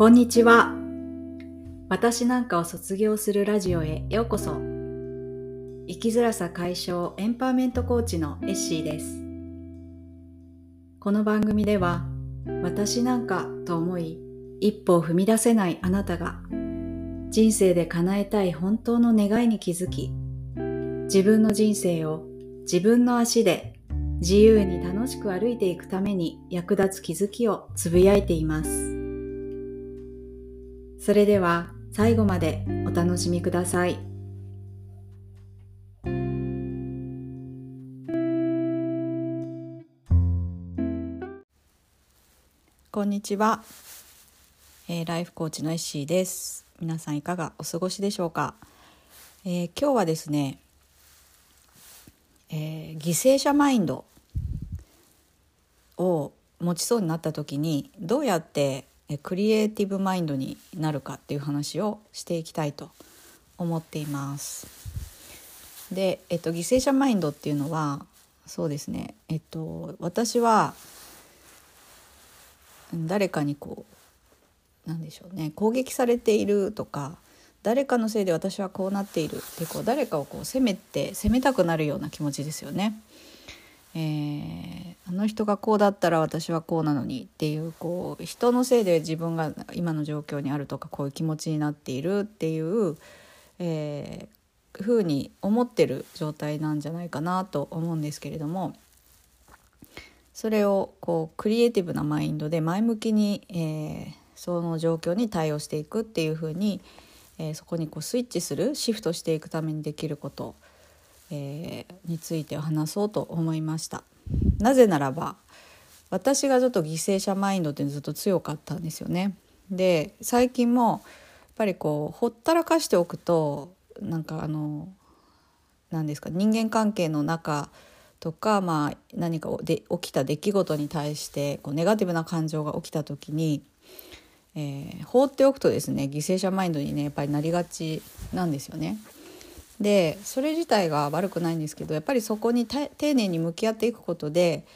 こんにちは。私なんかを卒業するラジオへようこそ。生きづらさ解消エンパワーメントコーチのエッシーです。この番組では、私なんかと思い、一歩を踏み出せないあなたが、人生で叶えたい本当の願いに気づき、自分の人生を自分の足で自由に楽しく歩いていくために役立つ気づきをつぶやいています。それでは最後までお楽しみください。こんにちは、えー、ライフコーチのエッシーです。皆さんいかがお過ごしでしょうか？えー、今日はですね、えー、犠牲者マインドを持ちそうになった時にどうやってクリエイティブマインドになるかっていう話をしていきたいと思っています。で、えっと、犠牲者マインドっていうのはそうですね、えっと、私は誰かにこうなんでしょうね攻撃されているとか誰かのせいで私はこうなっているってこう誰かをこう責めて責めたくなるような気持ちですよね。えー、あの人がこうだったら私はこうなのにっていうこう人のせいで自分が今の状況にあるとかこういう気持ちになっているっていう、えー、ふうに思ってる状態なんじゃないかなと思うんですけれどもそれをこうクリエイティブなマインドで前向きに、えー、その状況に対応していくっていうふうに、えー、そこにこうスイッチするシフトしていくためにできることえー、について話そうと思いましたなぜならば私がちょっと犠牲者マインドってずっと強かったんですよねで最近もやっぱりこうほったらかしておくとなんかあの何ですか人間関係の中とか、まあ、何かで起きた出来事に対してこうネガティブな感情が起きた時に、えー、放っておくとですね犠牲者マインドにねやっぱりなりがちなんですよね。でそれ自体が悪くないんですけどやっぱりそこに丁寧に向き合っていくことで、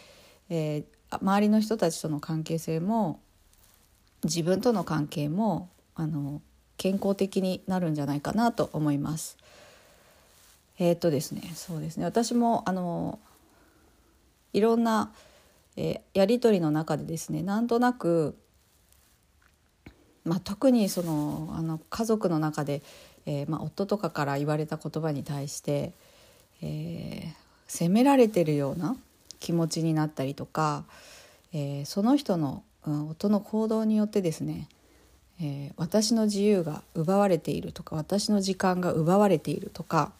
えー、周りの人たちとの関係性も自分との関係もあの健康的になるんじゃないかなと思います。えー、っとですねそうですね私もあのいろんな、えー、やり取りの中でですねなんとなく、まあ、特にそのあの家族の中でえー、まあ、夫とかから言われた言葉に対して、えー、責められてるような気持ちになったりとか、えー、その人の、うん、夫の行動によってですね、え私の自由が奪われているとか私の時間が奪われているとか、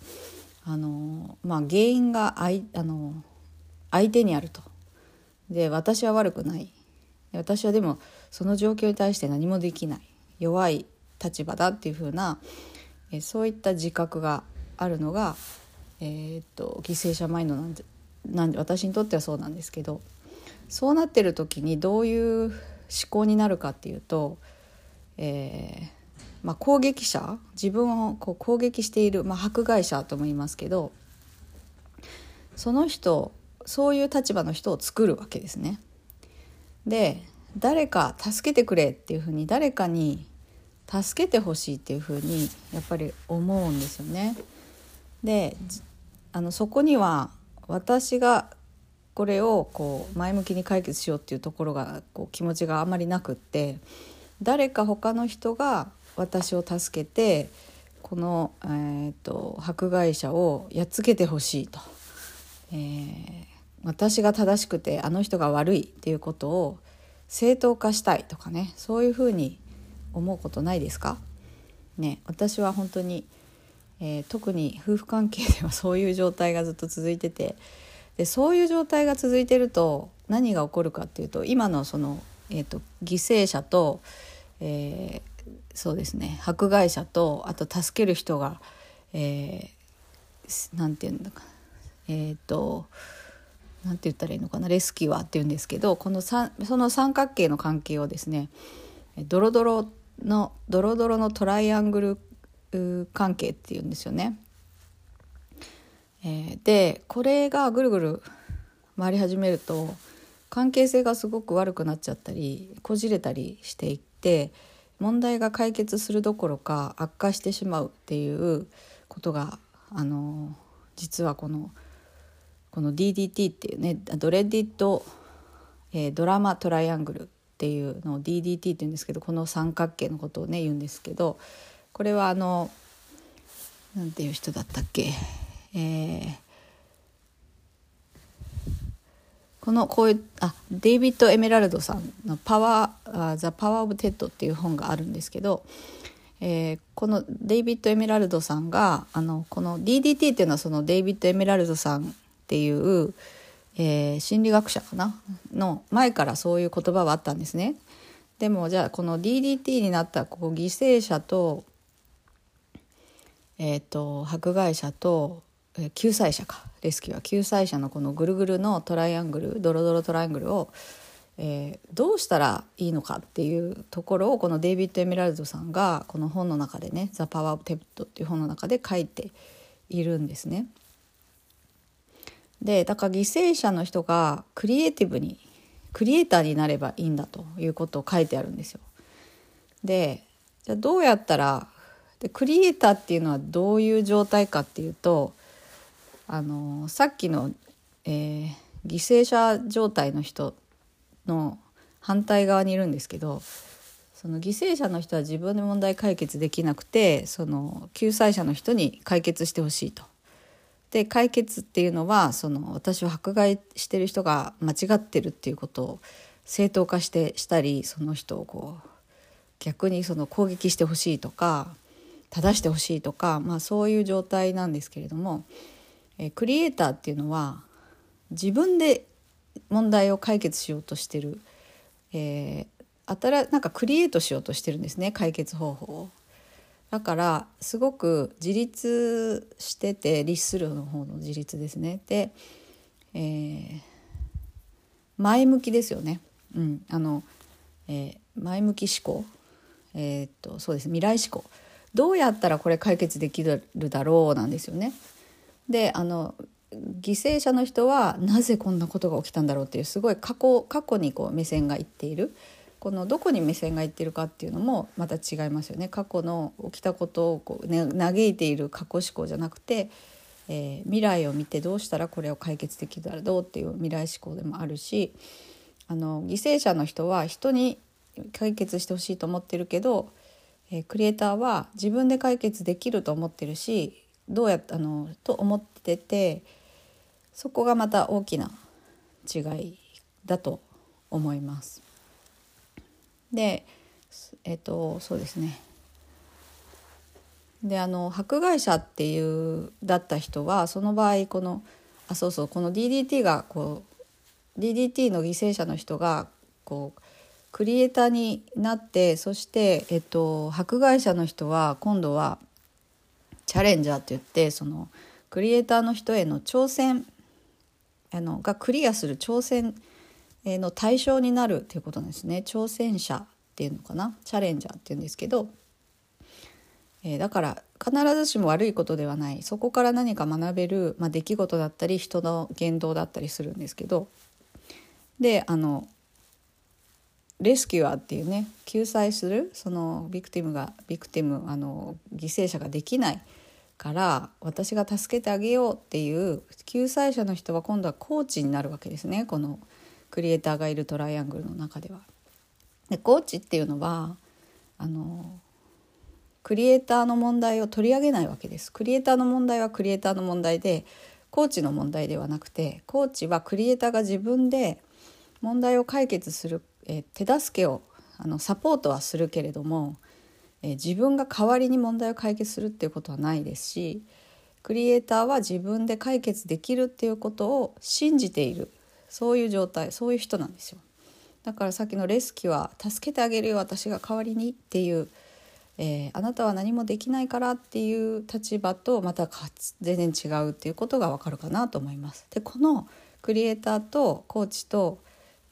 あのまあ、原因があいあの相手にあると。で私は悪くない私はでもその状況に対して何もできない弱い立場だっていう風なえそういった自覚があるのが、えー、っと犠牲者マインドなんでなんで私にとってはそうなんですけどそうなってる時にどういう思考になるかっていうと、えーまあ、攻撃者自分をこう攻撃している、まあ、迫害者とも言いますけどその人そういう立場の人を作るわけですね。で誰か助けてくれっていうふうに誰かに助けてほしいっていうふうにやっぱり思うんですよね。であのそこには私がこれをこう前向きに解決しようっていうところがこう気持ちがあまりなくって誰か他の人が私を助けてこの、えーと、迫害者をやっつけてほしいと、えー、私が正しくてあの人が悪いっていうことを正当化したいとかねそういうふうに思うことないですか？ね私は本当に、えー、特に夫婦関係ではそういう状態がずっと続いててでそういう状態が続いてると何が起こるかっていうと今のその、えーと、犠牲者と、えー、そうですね迫害者とあと助ける人が何、えー、て言うんだかえっ、ー、と何て言ったらいいのかなレスキュアっていうんですけどこのその三角形の関係をですねドロドロのドロドロのトライアングル関係っていうんですよね。えー、でこれがぐるぐる回り始めると関係性がすごく悪くなっちゃったりこじれたりしていって、問題が解決するどころか悪化してしまうっていうことがあの実はこのこの DDT っていうねドレディット、えー、ドラマトライアングルっていうのを DDT って言うんですけどこの三角形のことをね言うんですけどこれはあのなんていう人だったっけ、えー、このこういうあデイビッド・エメラルドさんの「 Power・The Power of TED」っていう本があるんですけど、えー、このデイビッド・エメラルドさんがあのこの DDT っていうのはそのデイビッド・エメラルドさんっていう、えー、心理学者かなの前からそういう言葉はあったんですね。でもじゃあこの DDT になったここ犠牲者とえーと、迫害者と、えー、救済者かレスキューは救済者のこのぐるぐるのトライアングルドロドロトライアングルを、えー、どうしたらいいのかっていうところをこのデイビッド・エメラルドさんがこの本の中でね「ザ・パワー・オブ・テプト」っていう本の中で書いているんですね。でだから犠牲者の人がクリエイティブにクリエイターになればいいんだということを書いてあるんですよ。でじゃあどうやったらでクリエイターっていうのはどういう状態かっていうとあのさっきの、えー、犠牲者状態の人の反対側にいるんですけどその犠牲者の人は自分で問題解決できなくてその救済者の人に解決してほしいと。で解決っていうのはその私を迫害してる人が間違ってるっていうことを正当化してしたりその人をこう逆にその攻撃してほしいとか正してほしいとか、まあ、そういう状態なんですけれども、えクリエイターっていうのは自分で問題を解決しようとしてる、えー、新なんかクリエイトしようとしてるんですね解決方法を。だからすごく自立してて律するの方の自立ですね。で、えー、前向きですよね。うん、あの、えー、前向き思考、えー、っとそうです未来思考どうやったらこれ解決できるだろうなんですよね。であの犠牲者の人はなぜこんなことが起きたんだろうっていうすごい過去過去にこう目線がいっているこのどこに目線がいってるかっていうのもまた違いますよね過去の起きたことをこう、ね、嘆いている過去思考じゃなくて、えー、未来を見てどうしたらこれを解決できるだろうっていう未来思考でもあるしあの犠牲者の人は人に解決してほしいと思ってるけどえー、クリエイターは自分で解決できると思ってるしどうやあのと思っててそこがまた大きな違いだと思います。でえっ、とそうですね。であの迫害者っていうだった人はその場合このあそうそうこの DDT がこう DDT の犠牲者の人がこうクリエイターになってそして、えっと、迫害者の人は今度はチャレンジャーって言ってそのクリエイターの人への挑戦あのがクリアする挑戦の対象になるっていうことなんですね。挑戦者。っていうのかな？チャレンジャーっていうんですけど、えー、だから必ずしも悪いことではない。そこから何か学べる、まあ、出来事だったり人の言動だったりするんですけど。であのレスキュアっていうね救済するそのビクティムがビクティムあの犠牲者ができないから私が助けてあげようっていう救済者の人は今度はコーチになるわけですね。このクリエイターがいるトライアングルの中では。でコーチっていうのはあのクリエイターの問題を取り上げないわけです。クリエイターの問題はクリエイターの問題でコーチの問題ではなくてコーチはクリエイターが自分で問題を解決するえ、手助けをあのサポートはするけれども、え、自分が代わりに問題を解決するっていうことはないですしクリエイターは自分で解決できるっていうことを信じているそういう状態そういう人なんですよ。だからさっきのレスキュア助けてあげるよ私が代わりにっていう、えー、あなたは何もできないからっていう立場とまた全然違うっていうことがわかるかなと思います。でこのクリエイターとコーチと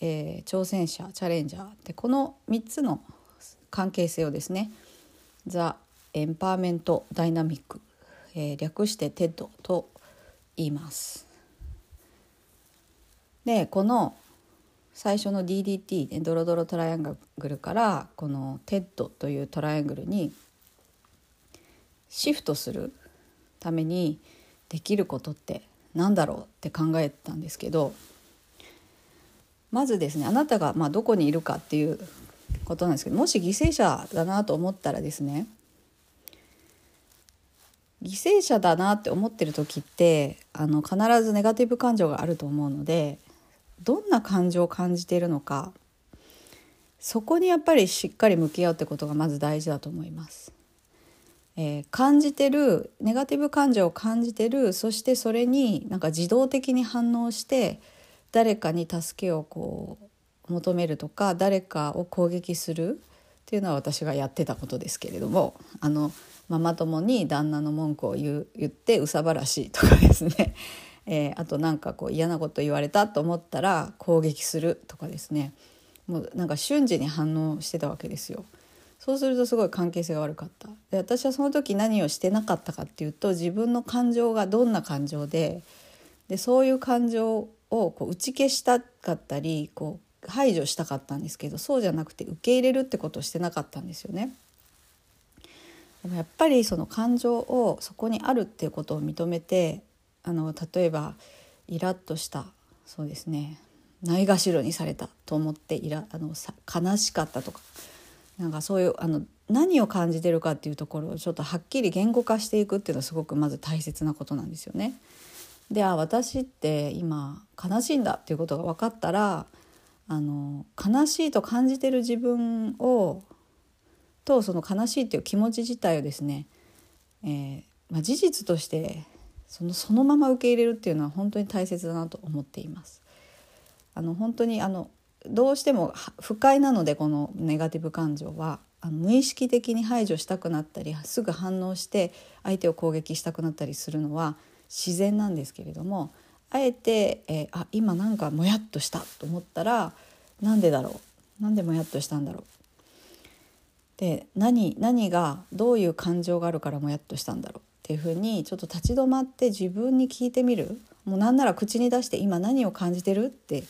えー、挑戦者チャレンジャーでこの3つの関係性をですねザ・エンパワーメント・ダイナミック、えー、略して TED と言います。でこの、最初の DDT、ね、ドロドロトライアングルからこの TED というトライアングルにシフトするためにできることって何だろうって考えたんですけどまずですねあなたがまあどこにいるかっていうことなんですけどもし犠牲者だなと思ったらですね犠牲者だなって思ってる時ってあの必ずネガティブ感情があると思うのでどんな感情を感じているのかそこにやっぱりしっかり向き合うってことがまず大事だと思います。えー、感じてるネガティブ感情を感じてるそしてそれになんか自動的に反応して誰かに助けをこう求めるとか誰かを攻撃するっていうのは私がやってたことですけれどもあのママ友に旦那の文句を言う言って憂さ晴らしとかですね、えー、あとなんかこう嫌なこと言われたと思ったら攻撃するとかですねもうなんか瞬時に反応してたわけですよ。そうするとすごい関係性が悪かったで私はその時何をしてなかったかっていうと自分の感情がどんな感情ででそういう感情をこう打ち消したかったりこう排除したかったんですけどそうじゃなくて受け入れるってことをしてなかったんですよね。やっぱりその感情をそこにあるっていうことを認めてあの例えばイラッとしたそうですねないがしろにされたと思ってイラあのさ悲しかったとかなんかそういうあの何を感じてるかっていうところをちょっとはっきり言語化していくっていうのはすごくまず大切なことなんですよね。であ私って今悲しいんだっていうことが分かったらあの悲しいと感じてる自分をとその悲しいっていう気持ち自体をですね、えー、まあ、事実としてそのそのまま受け入れるっていうのは本当に大切だなと思っています。あの本当にあのどうしても不快なのでこのネガティブ感情はあの無意識的に排除したくなったりすぐ反応して相手を攻撃したくなったりするのは自然なんですけれどもあえて、えー、あ今なんかもやっとしたと思ったらなんでだろう？なんでもやっとしたんだろう？で何何がどういう感情があるからもやっとしたんだろう？っていうふうにちょっと立ち止まって自分に聞いてみる。もうなんなら口に出して今何を感じてるって。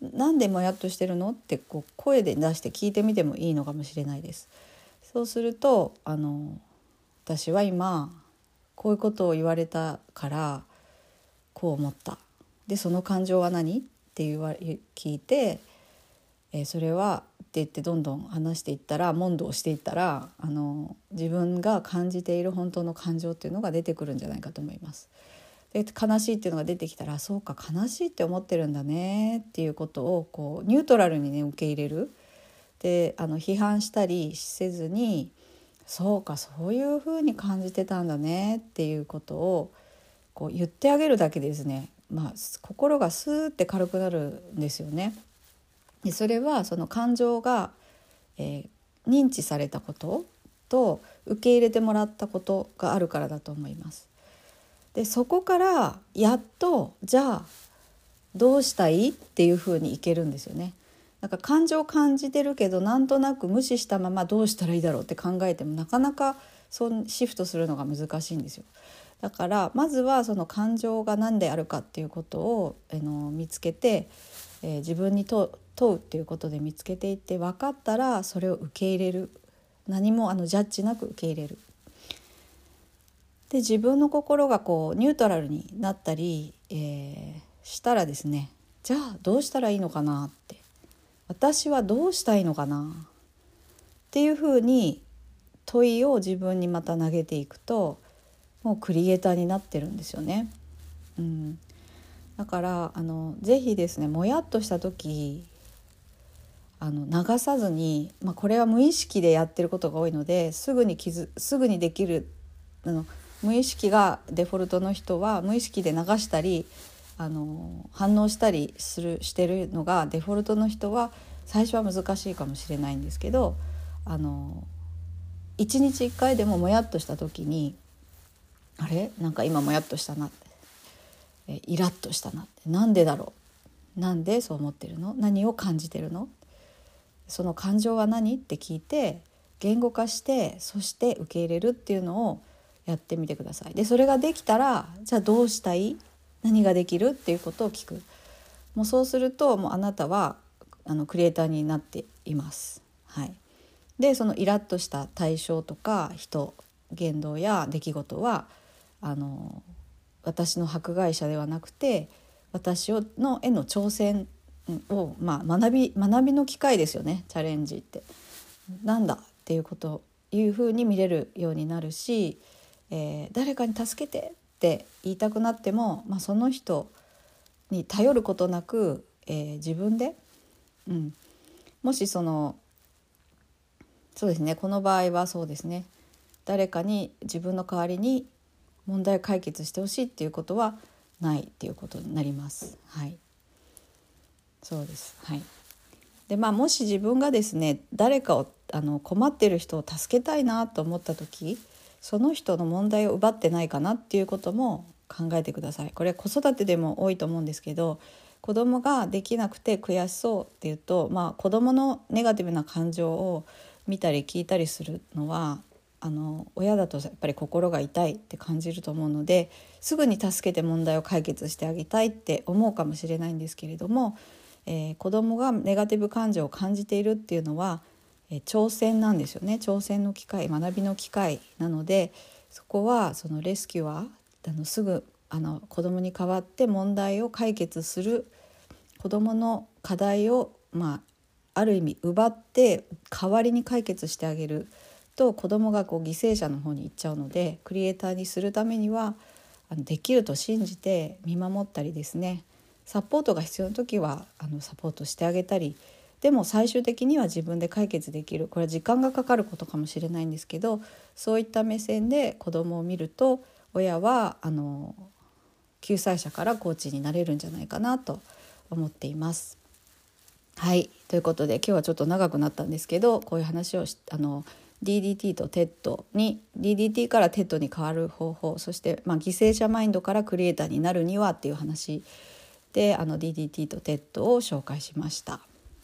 なんでもやっとしてるのってこう声で出して聞いてみてもいいのかもしれないです。そうするとあの私は今こういうことを言われたからこう思った。でその感情は何って言わ聞いて、えー、それは言ってどんどん話していったら問答していったらあの自分が感じている本当の感情っていうのが出てくるんじゃないかと思います。で悲しいっていうのが出てきたらそうか悲しいって思ってるんだねっていうことをこうニュートラルにね受け入れるであの批判したりせずにそうかそういうふうに感じてたんだねっていうことをこう言ってあげるだけでですね、まあ、心がスーって軽くなるんですよね。でそれはその感情が、えー、認知されたことと受け入れてもらったことがあるからだと思います。でそこからやっとじゃあどうしたいっていうふうにいけるんですよね。なんか感情を感じてるけどなんとなく無視したままどうしたらいいだろうって考えてもなかなかそシフトするのが難しいんですよ。だからまずはその感情が何であるかっていうことを、えの見つけて、えー、自分に問うっていうことで見つけていって分かったらそれを受け入れる。何もあのジャッジなく受け入れる。で自分の心がこうニュートラルになったり、えー、したらですねじゃあどうしたらいいのかなって。私はどうしたいのかな。っていうふうに問いを自分にまた投げていくともうクリエイターになってるんですよね。うん、だからあのぜひですねもやっとした時あの流さずに、まあ、これは無意識でやってることが多いのですぐに気づすぐにできるあの無意識がデフォルトの人は無意識で流したりあの反応したりするしてるのがデフォルトの人は最初は難しいかもしれないんですけどあの1日1回でももやっとした時にあれ？なんか今もやっとしたなってイラッとしたなって。なんでだろう？なんでそう思ってるの？何を感じてるの？その感情は何？って聞いて言語化してそして受け入れるっていうのをやってみてください。でそれができたらじゃあどうしたい？何ができる？っていうことを聞く。もうそうするともうあなたはあのクリエイターになっています。はい、でそのイラッとした対象とか人言動や出来事はあの私の迫害者ではなくて私をの絵の挑戦を、まあ、学び学びの機会ですよねチャレンジって。なんだっていうこというふうに見れるようになるし、えー、誰かに助けてって言いたくなっても、まあ、その人に頼ることなく、えー、自分で、うん、もしそのそうですねこの場合はそうですね誰かに自分の代わりに問題解決してほしいっていうことはないっていうことになります。はい、そうです。はい。でまあもし自分がですね誰かをあの困ってる人を助けたいなと思った時その人の問題を奪ってないかなっていうことも考えてください。これ子育てでも多いと思うんですけど子供ができなくて悔しそうっていうと、まあ、子供のネガティブな感情を見たり聞いたりするのはあの親だとやっぱり心が痛いって感じると思うのですぐに助けて問題を解決してあげたいって思うかもしれないんですけれども、えー、子どもがネガティブ感情を感じているっていうのは、えー、挑戦なんですよね挑戦の機会学びの機会なのでそこはそのレスキュアあのすぐあの子どもに代わって問題を解決する子どもの課題を、まあ、ある意味奪って代わりに解決してあげる。と子供がこう犠牲者の方に行っちゃうのでクリエイターにするためにはあのできると信じて見守ったりですねサポートが必要な時はあのサポートしてあげたりでも最終的には自分で解決できるこれは時間がかかることかもしれないんですけどそういった目線で子供を見ると親はあの救済者からコーチになれるんじゃないかなと思っています。はいということで今日はちょっと長くなったんですけどこういう話をあの DDT と TED に DDT から TED に変わる方法そして、まあ、犠牲者マインドからクリエイターになるにはっていう話であの DDT と TED を紹介しました。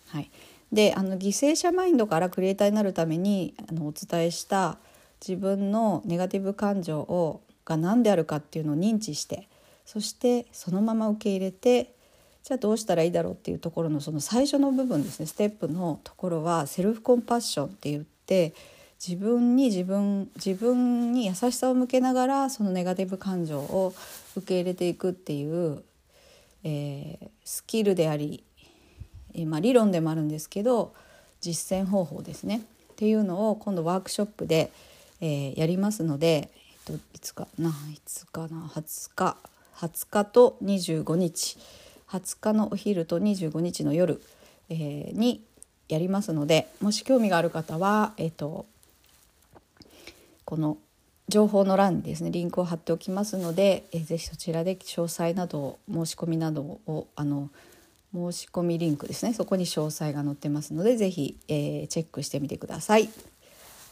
はい、であの犠牲者マインドからクリエイターになるためにあのお伝えした自分のネガティブ感情をが何であるかっていうのを認知してそしてそのまま受け入れてじゃあどうしたらいいだろうっていうところのその最初の部分ですねステップのところはセルフコンパッションって言って自分に自分自分に優しさを向けながらそのネガティブ感情を受け入れていくっていう、えー、スキルであり、えー、まあ、理論でもあるんですけど実践方法ですね。っていうのを今度ワークショップで、えー、やりますので、えっと、いつかないつかな20日20日と25日20日のお昼と25日の夜、えにやりますのでもし興味がある方は、えっとこの情報の欄にですねリンクを貼っておきますので、えー、ぜひそちらで詳細など申し込みなどをあの申し込みリンクですねそこに詳細が載ってますのでぜひ、えー、チェックしてみてください。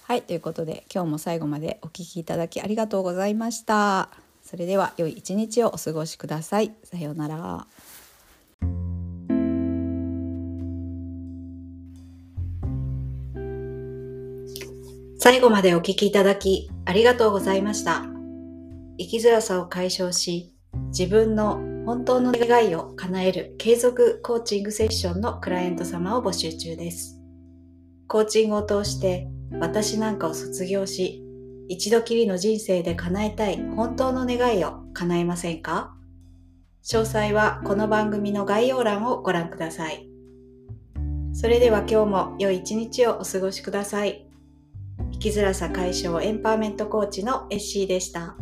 はいということで今日も最後までお聴きいただきありがとうございました。それでは良い一日をお過ごしください。さようなら。最後までお聞きいただきありがとうございました。生きづらさを解消し、自分の本当の願いを叶える継続コーチングセッションのクライアント様を募集中です。コーチングを通して私なんかを卒業し、一度きりの人生で叶えたい本当の願いを叶えませんか？詳細はこの番組の概要欄をご覧ください。それでは今日も良い一日をお過ごしください。生きづらさ解消エンパワーメントコーチのエッシーでした。